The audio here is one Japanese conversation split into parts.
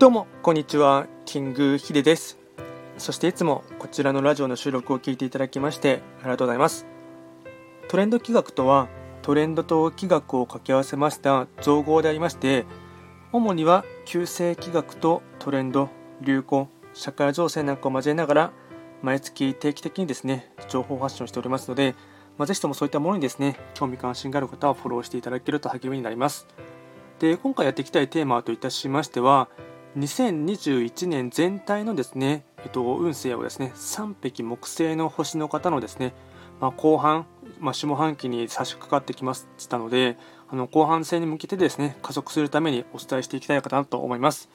どうもこんにちは。キングヒデです。そしていつもこちらのラジオの収録を聞いていただきましてありがとうございます。トレンド企画とはトレンドと企画を掛け合わせました造語でありまして主には旧世企画とトレンド流行社会情勢なんかを交えながら毎月定期的にですね情報発信をしておりますので、まあ、ぜひともそういったものにですね興味関心がある方はフォローしていただけると励みになります。で今回やっていきたいテーマといたしましては2021年全体のですね、えっと、運勢をですね3匹木星の星の方のですね、まあ、後半、まあ、下半期に差し掛かってきましたのであの後半戦に向けてですね加速するためにお伝えしていきたいかなと思います。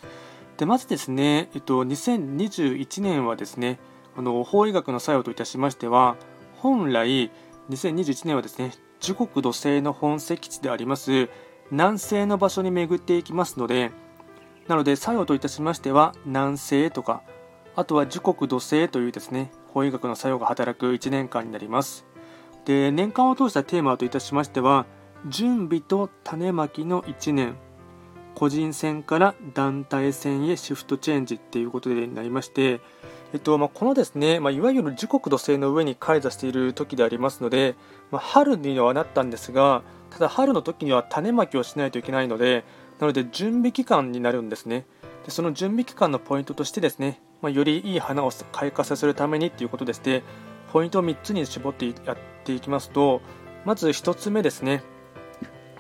でまずですね、えっと、2021年はですねあの法医学の作用といたしましては本来2021年はですね時刻土星の本石地であります南西の場所に巡っていきますのでなので作用といたしましては南西とかあとは時刻土星というですね法医学の作用が働く1年間になります。で年間を通したテーマといたしましては準備と種まきの1年。個人戦から団体戦へシフトチェンジっていうことになりまして、えっとまあ、このですね、まあ、いわゆる時刻土星の上に開座している時でありますので、まあ、春にはなったんですがただ春の時には種まきをしないといけないのでなので準備期間になるんですね。でその準備期間のポイントとしてですね、まあ、よりいい花を開花させるためにということでして、ポイントを3つに絞ってやっていきますと、まず1つ目ですね、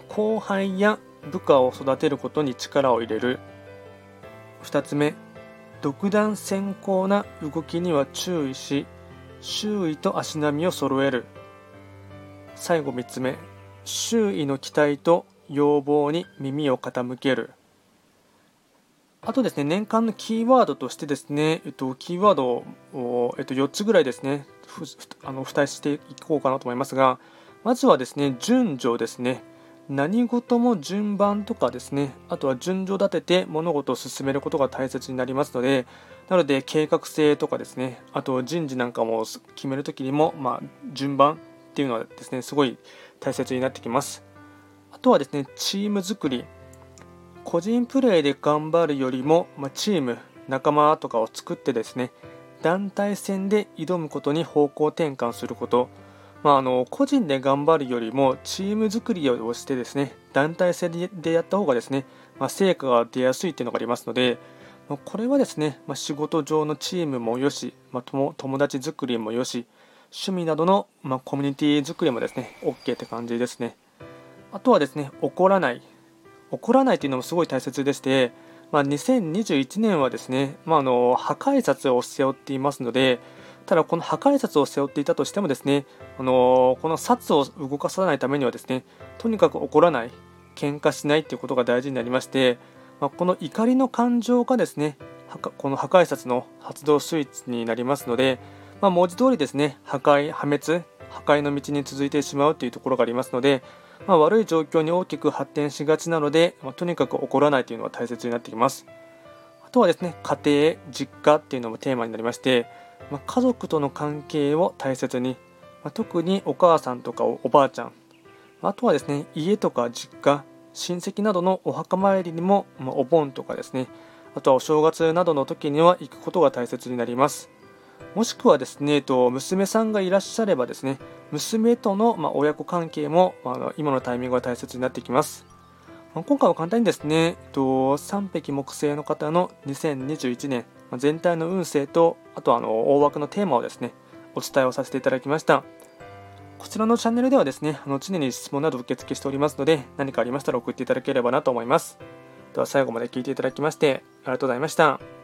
後輩や部下を育てることに力を入れる。2つ目、独断先行な動きには注意し、周囲と足並みを揃える。最後3つ目、周囲の期待と要望に耳を傾ける。あとですね、年間のキーワードとしてですね、えっと、キーワードを、えっと、4つぐらいですね、あの付帯していこうかなと思いますが、まずはですね、順序ですね。何事も順番とかですね、あとは順序立てて物事を進めることが大切になりますので、なので計画性とかですね、あと人事なんかも決めるときにも、まあ、順番っていうのはですね、すごい大切になってきます。あとはですね、チーム作り。個人プレーで頑張るよりも、まあ、チーム、仲間とかを作ってですね、団体戦で挑むことに方向転換すること。まあ、あの個人で頑張るよりもチーム作りをしてですね団体戦でやった方がですね、まあ、成果が出やすいというのがありますので、まあ、これはですね、ま仕事上のチームもよし、ま友達作りもよし趣味などの、まコミュニティ作りもですね OK って感じですね。あとはですね、怒らない。怒らないというのもすごい大切でして、まあ、2021年はですね、まあ、あの破壊札を背負っていますので、ただこの破壊札を背負っていたとしてもですね、あのこの札を動かさないためにはですね、とにかく怒らない、喧嘩しないということが大事になりまして、まあ、この怒りの感情がですね、この破壊札の発動スイッチになりますので、まあ、文字通りですね、破壊、破滅、破壊の道に続いてしまうというところがありますので、まあ、悪い状況に大きく発展しがちなので、まあ、とにかく怒らないというのは大切になってきます。あとはですね、家庭、実家っていうのもテーマになりまして、まあ、家族との関係を大切に、ま特にお母さんとかおばあちゃん、あとはですね、家とか実家、親戚などのお墓参りにも、まお盆とかですね、あとはお正月などの時には行くことが大切になります。もしくはですね、えっと娘さんがいらっしゃればですね、娘との、ま親子関係も、ま今のタイミングが大切になってきます。ま今回は簡単にですね、えっと3匹木星の方の2021年、ま全体の運勢と、あとあの大枠のテーマをですね、お伝えをさせていただきました。こちらのチャンネルではですね、あの常に質問など受付しておりますので、何かありましたら送っていただければなと思います。では最後まで聞いていただきまして、ありがとうございました。